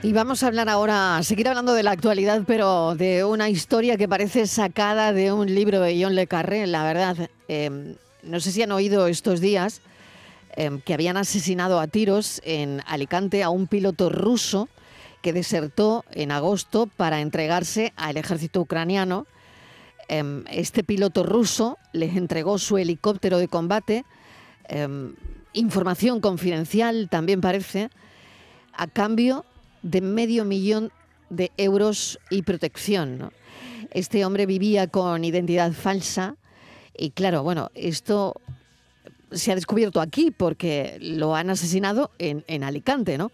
Y vamos a hablar ahora, seguir hablando de la actualidad, pero de una historia que parece sacada de un libro de John Le Carré, la verdad. Eh, no sé si han oído estos días eh, que habían asesinado a tiros en Alicante a un piloto ruso que desertó en agosto para entregarse al ejército ucraniano. Em, este piloto ruso les entregó su helicóptero de combate, em, información confidencial también parece, a cambio de medio millón de euros y protección. ¿no? Este hombre vivía con identidad falsa y claro, bueno, esto se ha descubierto aquí porque lo han asesinado en, en Alicante, ¿no?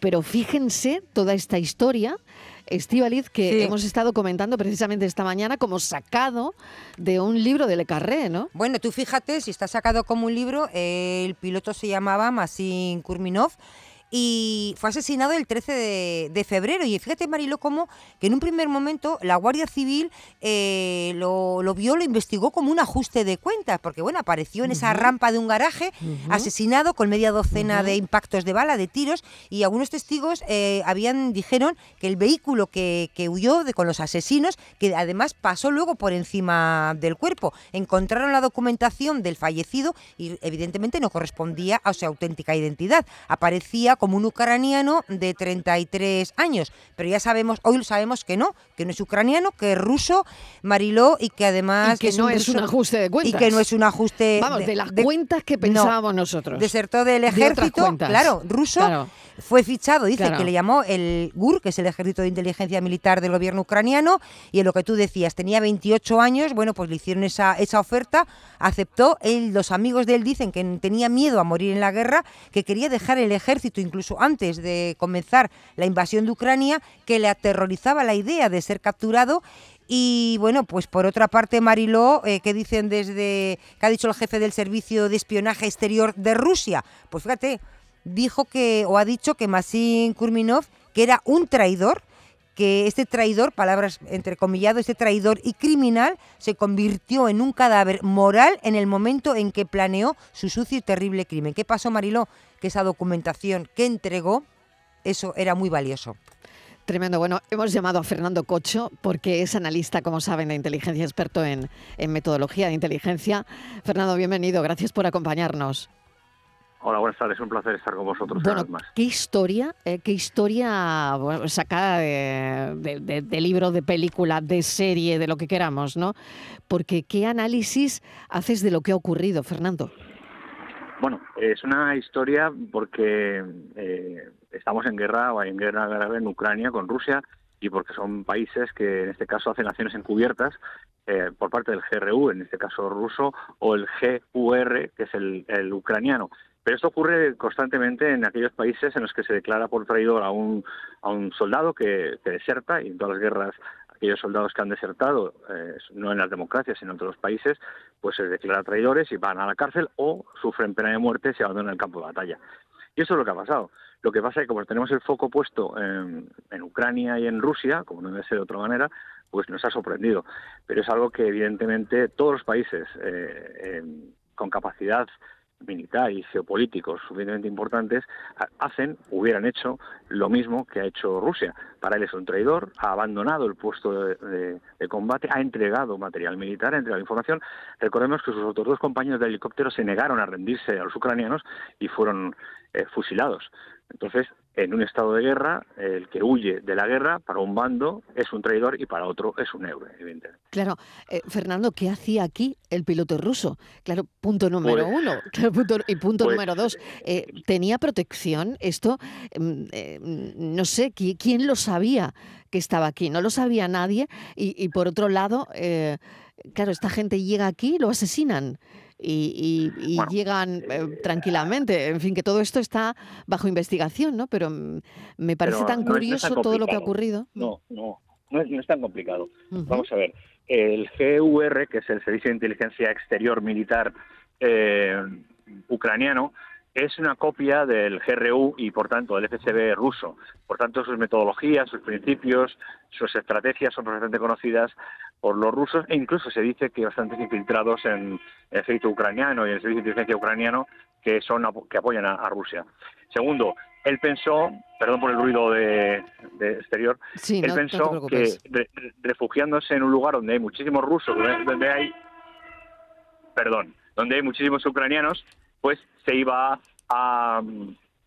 Pero fíjense toda esta historia, Estivaliz, que Sí. hemos estado comentando precisamente esta mañana como sacado de un libro de Le Carré, ¿no? Bueno, tú fíjate, si está sacado como un libro, eh, el piloto se llamaba Masin Kurminov y fue asesinado el 13 de, de febrero. Y fíjate, Marilo, cómo que en un primer momento la Guardia Civil eh, lo, lo vio, lo investigó como un ajuste de cuentas, porque bueno, apareció en esa rampa de un garaje, asesinado con media docena de impactos de bala, de tiros, y algunos testigos eh, habían dijeron que el vehículo que, que huyó de, con los asesinos, que además pasó luego por encima del cuerpo. Encontraron la documentación del fallecido y evidentemente no correspondía a su auténtica identidad. Aparecía como un ucraniano de 33 años, pero ya sabemos, hoy sabemos que no, que no es ucraniano, que es ruso, Mariló, y que además Y que no es un ajuste de cuentas. Y que no es un ajuste Vamos, de, las cuentas que no, pensábamos nosotros. Desertó del ejército, claro, ruso. Claro. Fue fichado, dice, Claro. que le llamó el GUR, que es el Ejército de Inteligencia Militar del gobierno ucraniano, y en lo que tú decías, tenía 28 años, bueno, pues le hicieron esa, esa oferta, aceptó, él, los amigos de él dicen que tenía miedo a morir en la guerra, que quería dejar el ejército incluso antes de comenzar la invasión de Ucrania, que le aterrorizaba la idea de ser capturado y bueno, pues por otra parte, Mariló, eh, ¿qué dicen desde, qué ha dicho el jefe del Servicio de Espionaje Exterior de Rusia? Pues fíjate, dijo que, o ha dicho que Masin Kurminov, que era un traidor, este traidor, palabras entrecomillado, este traidor y criminal, se convirtió en un cadáver moral en el momento en que planeó su sucio y terrible crimen. ¿Qué pasó, Mariló? Que esa documentación que entregó, eso era muy valioso. Tremendo. Bueno, hemos llamado a Fernando Cocho porque es analista, como saben, de inteligencia, experto en metodología de inteligencia. Fernando, bienvenido. Gracias por acompañarnos. Hola, buenas tardes. Un placer estar con vosotros Bueno, más. ¿qué historia, eh, qué historia bueno, sacada de, de- de- de libro, de película, de serie, de lo que queramos, ¿no? Porque ¿qué análisis haces de lo que ha ocurrido, Fernando? Bueno, es una historia porque eh, estamos en guerra o hay en guerra grave en Ucrania con Rusia y porque son países que en este caso hacen acciones encubiertas eh, por parte del GRU, en este caso ruso, o el GUR, que es el, el ucraniano. Pero esto ocurre constantemente en aquellos países en los que se declara por traidor a un, a un soldado que, deserta y en todas las guerras aquellos soldados que han desertado, eh, no en las democracias, sino en otros países, pues se declara traidores y van a la cárcel o sufren pena de muerte y abandonan el campo de batalla. Y eso es lo que ha pasado. Lo que pasa es que como tenemos el foco puesto en, en Ucrania y en Rusia, como no debe ser de otra manera, pues nos ha sorprendido. Pero es algo que evidentemente todos los países eh, con capacidad militar y geopolíticos suficientemente importantes ha- hacen, hubieran hecho lo mismo que ha hecho Rusia. Para él es un traidor, ha abandonado el puesto de, de- de combate, ha entregado material militar, ha entregado información. Recordemos que sus otros dos compañeros de helicóptero se negaron a rendirse a los ucranianos y fueron eh, fusilados. Entonces, en un estado de guerra, el que huye de la guerra para un bando es un traidor y para otro es un héroe, evidentemente. Claro, eh, Fernando, ¿qué hacía aquí el piloto ruso? Claro, punto número Pues- uno. Punto- y punto pues, número dos, eh, ¿tenía protección? Esto, mm, eh, no sé, ¿qui- ¿quién lo sabía que estaba aquí? No lo sabía nadie. Y, y por otro lado, eh, claro, esta gente llega aquí, lo asesinan. Y, y- y Bueno, llegan eh, tranquilamente. En fin, que todo esto está bajo investigación, ¿no? Pero mm, me parece Pero tan no es- no es curioso tan todo lo que ha ocurrido. No, no, no es, no es tan complicado. Vamos a ver, el GUR, que es el Servicio de Inteligencia Exterior Militar eh, ucraniano, es una copia del GRU y, por tanto, del FSB ruso. Por tanto, sus metodologías, sus principios, sus estrategias son perfectamente conocidas por los rusos e incluso se dice que bastantes infiltrados en el ejército ucraniano y en el servicio de inteligencia ucraniano que son que apoyan a, a Rusia. Segundo, él pensó, perdón por el ruido de, de exterior, Sí, él no, no te pensó que re- refugiándose en un lugar donde hay muchísimos rusos, donde, hay, perdón, donde hay muchísimos ucranianos, pues se iba a,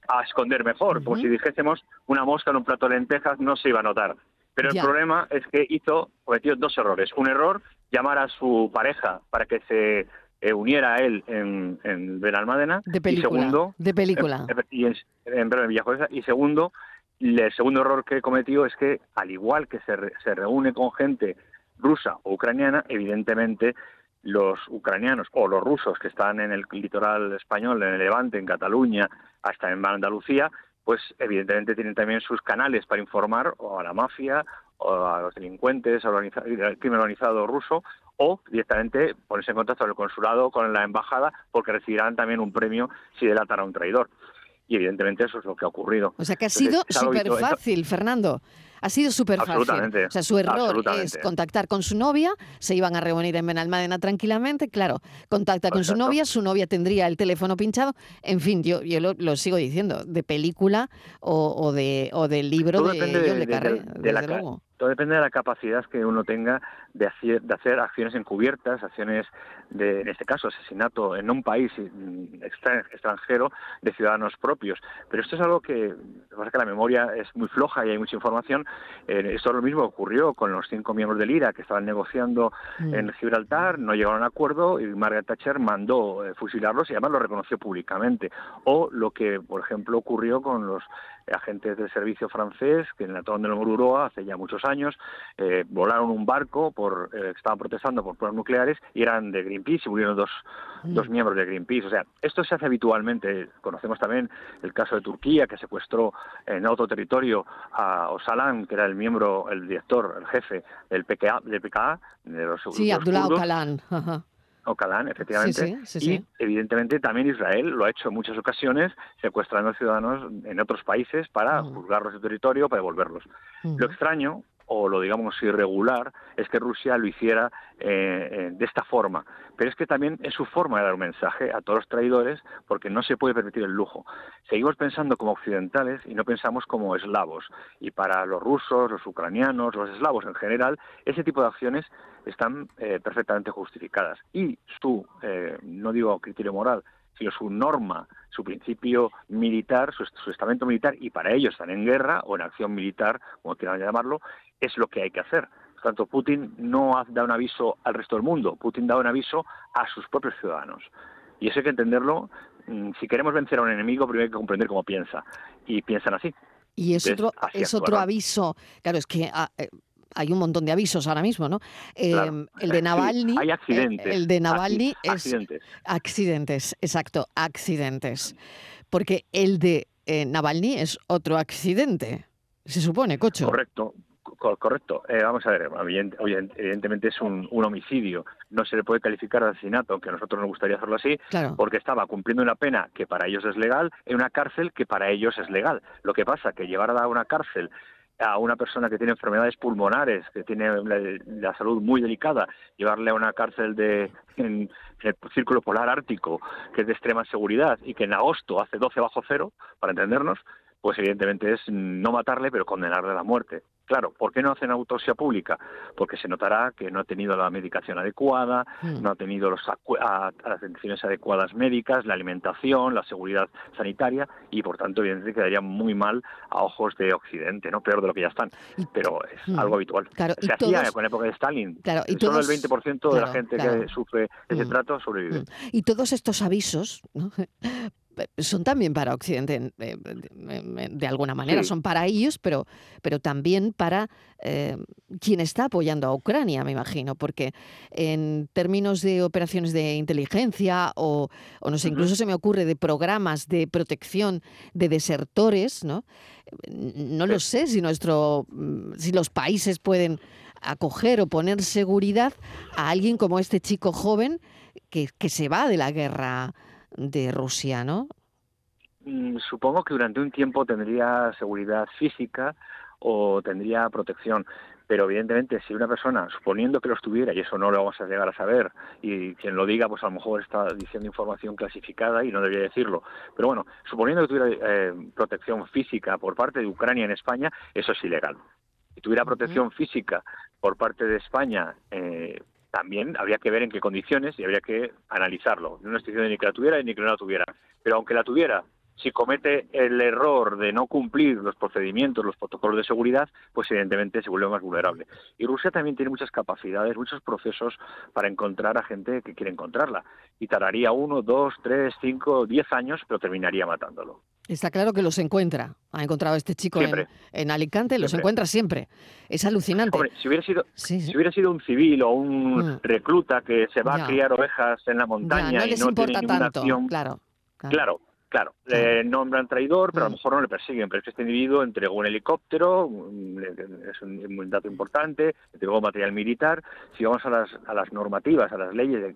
a esconder mejor, como Ujú. si dijésemos una mosca en un plato de lentejas no se iba a notar. Pero Ya. el problema es que hizo, cometió dos errores. Un error, llamar a su pareja para que se eh, uniera a él en, en Benalmádena. De Y película. segundo, de película. eh, eh, y en, en. Y segundo, y el segundo error que cometió es que, al igual que se, re- se reúne con gente rusa o ucraniana, evidentemente los ucranianos o los rusos que están en el litoral español, en el Levante, en Cataluña, hasta en Andalucía, pues evidentemente tienen también sus canales para informar o a la mafia o a los delincuentes, al crimen organizado ruso, o directamente ponerse en contacto con el consulado, con la embajada, porque recibirán también un premio si delatan a un traidor. Y evidentemente eso es lo que ha ocurrido. O sea que ha sido súper fácil, Fernando. Ha sido súper fácil. O sea, su error es contactar con su novia, se iban a reunir en Benalmádena tranquilamente, claro, contacta con su novia, su novia tendría el teléfono pinchado, en fin, yo, yo lo, lo sigo diciendo, de película o, o de o del libro Todo de de- de- de la luego. Todo depende de la capacidad que uno tenga de hacer, de hacer acciones encubiertas, acciones de, en este caso, asesinato en un país mm, extra- extranjero de ciudadanos propios. Pero esto es algo que, pasa la memoria es muy floja y hay mucha información. Eh, esto es lo mismo que ocurrió con los cinco miembros del IRA que estaban negociando Mm. en Gibraltar, no llegaron a un acuerdo y Margaret Thatcher mandó eh, fusilarlos y además lo reconoció públicamente. O lo que, por ejemplo, ocurrió con los agentes del servicio francés que en el atolón de Mururoa hace ya muchos años eh, volaron un barco por eh, estaban protestando por pruebas nucleares y eran de Greenpeace y murieron dos, dos miembros de Greenpeace. O sea, esto se hace habitualmente. Conocemos también el caso de Turquía que secuestró en otro territorio a Osalan, que era el miembro, el director, el jefe del PKA, del PKA de los, Sí, los Abdullah kurdos. Ajá. Ocalan, efectivamente. Sí, sí, sí, y evidentemente también Israel lo ha hecho en muchas ocasiones, secuestrando ciudadanos en otros países para Mm. juzgarlos de territorio, para devolverlos. Mm. Lo extraño, o lo digamos irregular, es que Rusia lo hiciera eh, eh, de esta forma. Pero es que también es su forma de dar un mensaje a todos los traidores, porque no se puede permitir el lujo. Seguimos pensando como occidentales y no pensamos como eslavos. Y para los rusos, los ucranianos, los eslavos en general, ese tipo de acciones están eh, perfectamente justificadas. Y su, eh, no digo criterio moral, sino su norma, su principio militar, su, su estamento militar, y para ellos están en guerra o en acción militar, como quieran llamarlo, es lo que hay que hacer. Por tanto, Putin no ha- da un aviso al resto del mundo, Putin da un aviso a sus propios ciudadanos. Y eso hay que entenderlo. mm, Si queremos vencer a un enemigo, primero hay que comprender cómo piensa. Y piensan así. Y es Entonces, otro, es otro aviso. Claro, es que ah, eh, hay un montón de avisos ahora mismo, ¿no? Eh, Claro. El de Sí, Navalny. hay eh, accidentes. El, de Navalny es accidentes. accidentes, exacto, accidentes. Porque el de eh, Navalny es otro accidente, se supone, Cocho. Correcto, co- correcto. Eh, vamos a ver, evident- evident- evidentemente es un, un homicidio. No se le puede calificar de asesinato, aunque a nosotros nos gustaría hacerlo así, Claro. porque estaba cumpliendo una pena que para ellos es legal en una cárcel que para ellos es legal. Lo que pasa que llevar a una cárcel a una persona que tiene enfermedades pulmonares, que tiene la, la salud muy delicada, llevarle a una cárcel de en, en el círculo polar ártico, que es de extrema seguridad y que en agosto hace 12 bajo cero, para entendernos, pues evidentemente es no matarle, pero condenarle a la muerte. Claro, ¿por qué no hacen autopsia pública? Porque se notará que no ha tenido la medicación adecuada, Mm. no ha tenido los a- las atenciones adecuadas médicas, la alimentación, la seguridad sanitaria y por tanto evidentemente quedaría muy mal a ojos de Occidente, no peor de lo que ya están. Pero es Mm. algo habitual. Claro, se hacía todos- con la época de Stalin. Claro, y Solo todos- el 20% de la gente que sufre ese Mm. trato sobrevive. Y todos estos avisos, ¿no? Eh, son también para Occidente, eh, de, de alguna manera, Sí. son para ellos, pero, pero también para eh, quien está apoyando a Ucrania, me imagino, porque en términos de operaciones de inteligencia o, o no sé, incluso se me ocurre de programas de protección de desertores, ¿no? No lo sé si nuestro, mm, si los países pueden acoger o poner seguridad a alguien como este chico joven que, que se va de la guerra de Rusia, ¿no? Mm, Supongo que durante un tiempo tendría seguridad física o tendría protección. Pero evidentemente, si una persona, suponiendo que los tuviera, y eso no lo vamos a llegar a saber, y quien lo diga, pues a lo mejor está diciendo información clasificada y no debería decirlo. Pero bueno, suponiendo que tuviera eh, protección física por parte de Ucrania en España, eso es ilegal. Si tuviera protección física por parte de España, eh, también habría que ver en qué condiciones y habría que analizarlo. No estoy diciendo ni que la tuviera ni que no la tuviera. Pero aunque la tuviera, si comete el error de no cumplir los procedimientos, los protocolos de seguridad, pues evidentemente se vuelve más vulnerable. Y Rusia también tiene muchas capacidades, muchos procesos para encontrar a gente que quiere encontrarla. Y tardaría uno, dos, tres, cinco, diez años, pero terminaría matándolo. Está claro que los encuentra. Ha encontrado a este chico en, Alicante, los Siempre. encuentra siempre. Es alucinante. Hombre, si hubiera sido, Sí, sí. si hubiera sido un civil o un Mm. recluta que se va Ya. a criar ovejas en la Ya, montaña no y les no importa tiene tanto. acción, Claro, claro. Claro, claro. Le nombran traidor, pero a Mm. lo mejor no le persiguen. Pero es que este individuo entregó un helicóptero, es un, dato importante, entregó material militar. Si vamos a las, a las normativas, a las leyes del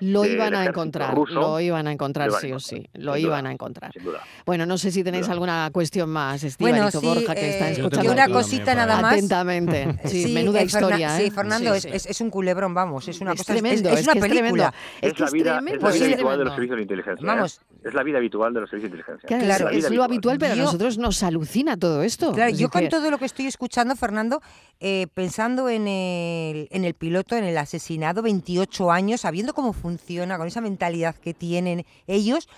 Lo del iban a encontrar, ruso, lo iban a encontrar lo iban a sí o encontrar, sí. Lo sin duda, iban a encontrar. sin duda. Bueno, no sé si tenéis duda. alguna cuestión más, Bueno, Estíbaliz o sí, Borja, que está eh, Yo escuchando tengo una cosita nada más. atentamente. Sí, menuda eh, historia, Sí, ¿eh? Fernando, Sí, es, sí. es- es un culebrón, vamos. Es una es cosa. tremendo, es, es una película. Es, Es que la es vida, tremendo, es la vida habitual de los servicios de inteligencia. Vamos. ¿eh? Es la vida habitual de los servicios de inteligencia. Claro, Claro. la es, lo habitual, pero a nosotros nos alucina todo esto. Claro, Es yo con que- todo lo que estoy escuchando, Fernando, eh, pensando en el, en el piloto, en el asesinado, 28 años, sabiendo cómo funciona, con esa mentalidad que tienen ellos,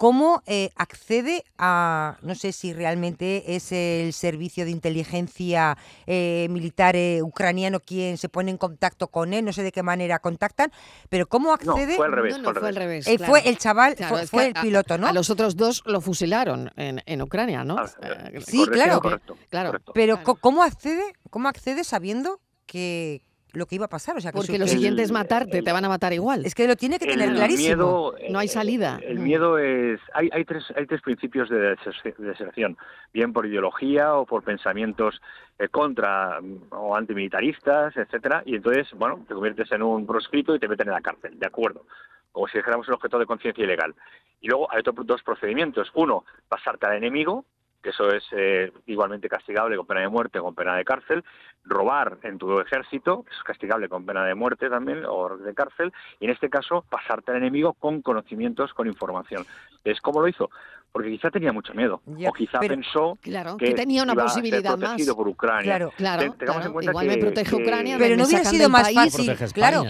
cómo eh, accede a, no sé si realmente es el servicio de inteligencia eh, militar eh, ucraniano quien se pone en contacto con él, no sé de qué manera contactan, pero cómo No, accede... fue al revés. No, no, fue al revés. Eh, claro. Fue el chaval, Claro, fue, es fue que el a- piloto, ¿no? A los otros dos lo fusilaron en, en Ucrania, ¿no? Ah, Eh, Sí, claro. Correcto, Claro. correcto. Pero ¿cómo accede? ¿Cómo accede sabiendo que lo que iba a pasar? O sea, que Porque su- lo el- siguiente es matarte, el- te van a matar igual. es que lo tiene que tener clarísimo. miedo, No hay eh, salida. El miedo es hay hay tres hay tres principios de deser- de deserción, bien por ideología o por pensamientos eh, contra o antimilitaristas, etcétera, y entonces, bueno, te conviertes en un proscrito y te meten en la cárcel, de acuerdo. Como si dijéramos un objeto de conciencia ilegal. Y luego hay otros dos procedimientos. Uno, pasarte al enemigo, que eso es eh, igualmente castigable con pena de muerte o con pena de cárcel, robar en tu ejército, eso es castigable con pena de muerte también o de cárcel, y en este caso pasarte al enemigo con conocimientos, con información. Es como lo hizo, porque quizá tenía mucho miedo, Ya, o quizá pero- pensó Claro, que, que tenía una iba a ser posibilidad más. por Ucrania. Claro. Claro, Ten- tengamos claro. en cuenta igual me que- protege que- Ucrania. Pero me no hubiera sido más fácil, claro.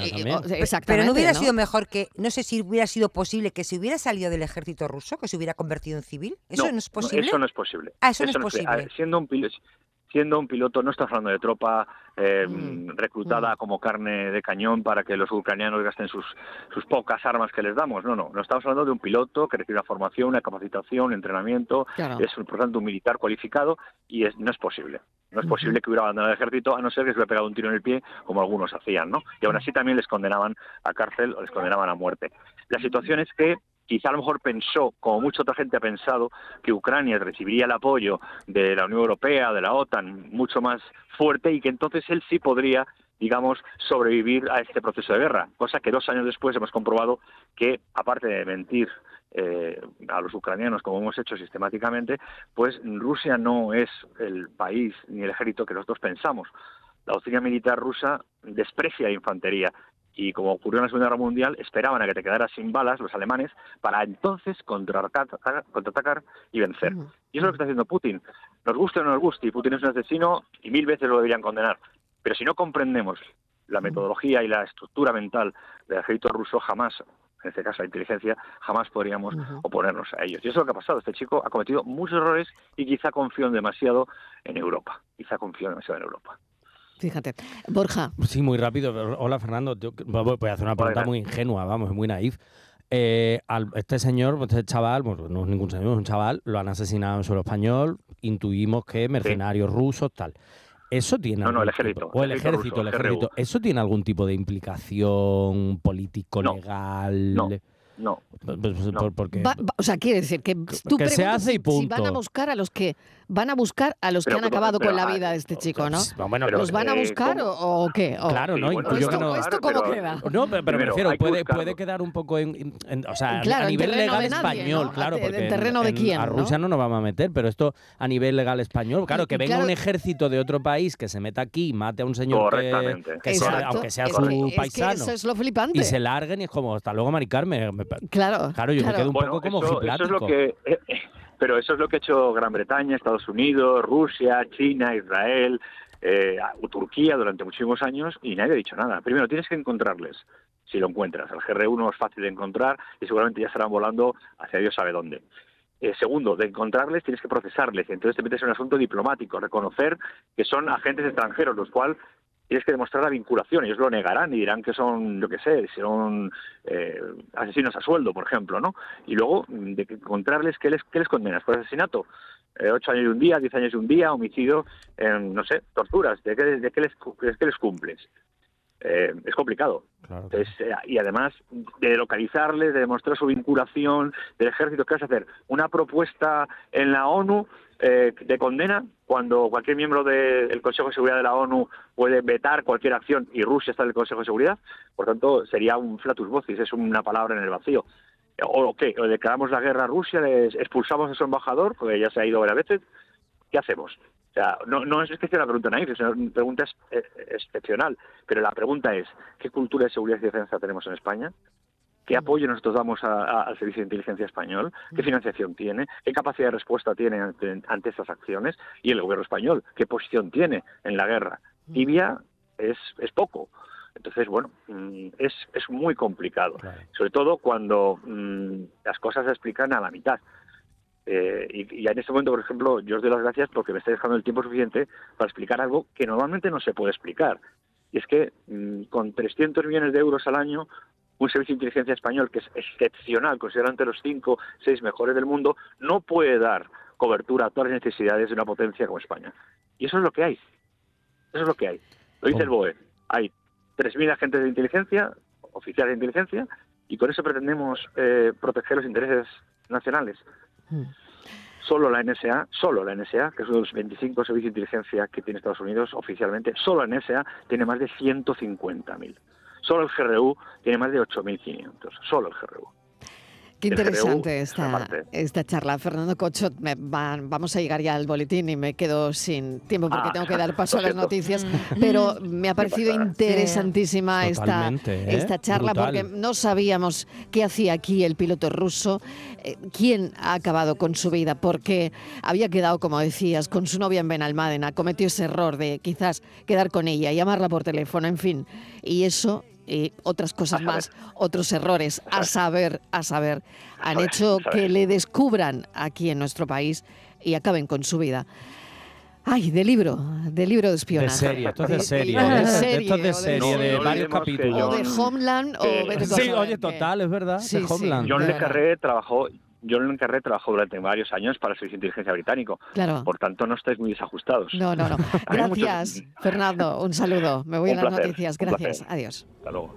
Pero no hubiera ¿no? sido mejor que, no sé si hubiera sido posible que se hubiera salido del ejército ruso, que se hubiera convertido en civil. ¿Eso no, es posible? Eso no es posible. Ah, eso no es posible. Siendo un piloto, siendo un piloto, no estás hablando de tropa eh, Mm, reclutada como carne de cañón para que los ucranianos gasten sus, sus pocas armas que les damos. No, no. No estamos hablando de un piloto que recibe una formación, una capacitación, un entrenamiento. Claro. Es, por tanto, un militar cualificado y es, no es posible. No es posible que hubiera abandonado el ejército a no ser que se hubiera pegado un tiro en el pie, como algunos hacían, ¿no? Y aún así también les condenaban a cárcel o les condenaban a muerte. La situación es que quizá a lo mejor pensó, como mucha otra gente ha pensado, que Ucrania recibiría el apoyo de la Unión Europea, de la OTAN, mucho más fuerte y que entonces él sí podría, digamos, sobrevivir a este proceso de guerra. Cosa que dos años después hemos comprobado que, aparte de mentir eh, a los ucranianos, como hemos hecho sistemáticamente, pues Rusia no es el país ni el ejército que nosotros pensamos. La doctrina militar rusa desprecia la infantería y como ocurrió en la Segunda Guerra Mundial, esperaban a que te quedaras sin balas los alemanes para entonces contraatacar, contraatacar y vencer. Y eso es lo que está haciendo Putin. Nos guste o no nos guste, y Putin es un asesino y mil veces lo deberían condenar. Pero si no comprendemos la metodología y la estructura mental del ejército ruso, jamás, en este caso la inteligencia, jamás podríamos oponernos a ellos. Y eso es lo que ha pasado. Este chico ha cometido muchos errores y quizá confió demasiado en Europa. Quizá confió demasiado en Europa. Fíjate. Borja, Sí, muy rápido. Hola, Fernando. Yo voy a hacer una pregunta Hola. muy ingenua, vamos, muy naif. Eh, al- este señor, este chaval, bueno, no es ningún señor, es un chaval, lo han asesinado en suelo español, intuimos que mercenarios rusos, tal. ¿Eso tiene No, no, el ejército, tipo- o el ejército ejército, ruso, el el ejército. ¿Eso tiene algún tipo de implicación político, No, legal? no. No, Pues, pues, no. por- porque- Va- va- o sea, quiere decir que tú que se hace y si- si van a punto. buscar a los que van a buscar a los Pero- que han pero- acabado pero, con la vida de este chico, ¿no? Pues, bueno, Pero, ¿Los van a eh, buscar ¿cómo? o, o qué? O- Claro, ¿no? Sí, bueno, Intuyo ¿Esto, no- esto cómo pero- queda? No, pero, pero me Primero, refiero, puede, puede quedar un poco en, en- o sea, Claro, a en nivel legal nadie, español, ¿no? claro, ¿En porque terreno de en- quién, a no? Rusia no nos vamos a meter, pero esto a nivel legal español, claro, que venga un ejército de otro país que se meta aquí y mate a un señor que, aunque sea su que- es que paisano eso es lo flipante. y se larguen y es como, hasta luego, Mari Carmen. Claro, Claro, yo me quedo un Bueno, poco como eso, eso es ojiplático. lo que, eh, pero eso es lo que ha hecho Gran Bretaña, Estados Unidos, Rusia, China, Israel, eh, Turquía durante muchísimos años y nadie ha dicho nada. Primero, tienes que encontrarles, si lo encuentras. El GRU no es fácil de encontrar y seguramente ya estarán volando hacia Dios sabe dónde. Eh, segundo, de encontrarles tienes que procesarles. y Entonces te metes en un asunto diplomático, reconocer que son agentes extranjeros, los cuales tienes que demostrar la vinculación. Ellos lo negarán y dirán que son, yo qué sé, son eh, asesinos a sueldo, por ejemplo, ¿no? Y luego, mm, de que encontrarles, ¿qué les, qué les condenas? ¿Por asesinato? Eh, ocho años y un día, diez años y un día, homicidio, no sé, torturas. ¿De qué, de qué les, de qué les cumples? Eh, es complicado. Claro. Entonces, eh, y además de localizarles, de demostrar su vinculación del ejército, ¿qué vas a hacer? Una propuesta en la ONU eh, de condena cuando cualquier miembro del Consejo de Seguridad de la ONU puede vetar cualquier acción y Rusia está en el Consejo de Seguridad. Por tanto, sería un flatus vocis, es una palabra en el vacío. ¿O qué? ¿O declaramos la guerra a Rusia? ¿Les expulsamos a su embajador? Porque ya se ha ido varias veces. ¿Qué hacemos? O sea, no, no es que sea una pregunta naif, es una pregunta es- eh, excepcional. Pero la pregunta es, ¿qué cultura de seguridad y defensa tenemos en España? ¿Qué apoyo nosotros damos a- a- al Servicio de Inteligencia Español? ¿Qué financiación tiene? ¿Qué capacidad de respuesta tiene ante, ante estas acciones? Y el gobierno español, ¿qué posición tiene en la guerra? Tibia es, es poco. Entonces, bueno, mm, es, es muy complicado. Claro. Sobre todo cuando mm, las cosas se explican a la mitad. Eh, y, y en este momento, por ejemplo, yo os doy las gracias porque me estáis dejando el tiempo suficiente para explicar algo que normalmente no se puede explicar. Y es que mm, con 300 millones de euros al año, un servicio de inteligencia español que es excepcional, considerado entre los cinco, seis mejores del mundo, no puede dar cobertura a todas las necesidades de una potencia como España. Y eso es lo que hay. Eso es lo que hay. Lo dice el BOE. Hay 3.000 agentes de inteligencia, oficiales de inteligencia, y con eso pretendemos eh, proteger los intereses nacionales. Mm. Solo la NSA, solo la NSA, que es uno de los 25 servicios de inteligencia que tiene Estados Unidos oficialmente, solo la NSA tiene más de 150.000. Solo el GRU tiene más de 8.500. Solo el GRU. Qué interesante esta, esta charla. Fernando Cocho, me vamos a llegar ya al boletín y me quedo sin tiempo porque Ah, tengo que dar paso a las noticias, pero me ha parecido interesantísima esta, ¿eh? esta charla Brutal. porque no sabíamos qué hacía aquí el piloto ruso, eh, quién ha acabado con su vida, porque había quedado, como decías, con su novia en Benalmádena, cometió ese error de quizás quedar con ella, llamarla por teléfono, en fin, y eso y otras cosas más, otros errores, a saber, a saber, han hecho que le descubran aquí en nuestro país y acaben con su vida. Ay, de libro, de libro de De espionaje. serie, esto es de De- serie. de ¿eh? serie, Esto es de o de serie, de No varios capítulos. O de John- Homeland o Eh, tú a Sí, oye, total, es verdad, Sí, de sí. Homeland. John de Le. Carré trabajó, John Le Carré trabajó durante varios años para el Servicio de Inteligencia Británico. Claro. Por tanto, no estáis muy desajustados. No, no, no. Muchos- Gracias, Fernando. Un saludo. Me voy Un a las placer, noticias. Gracias. Adiós. Hasta luego.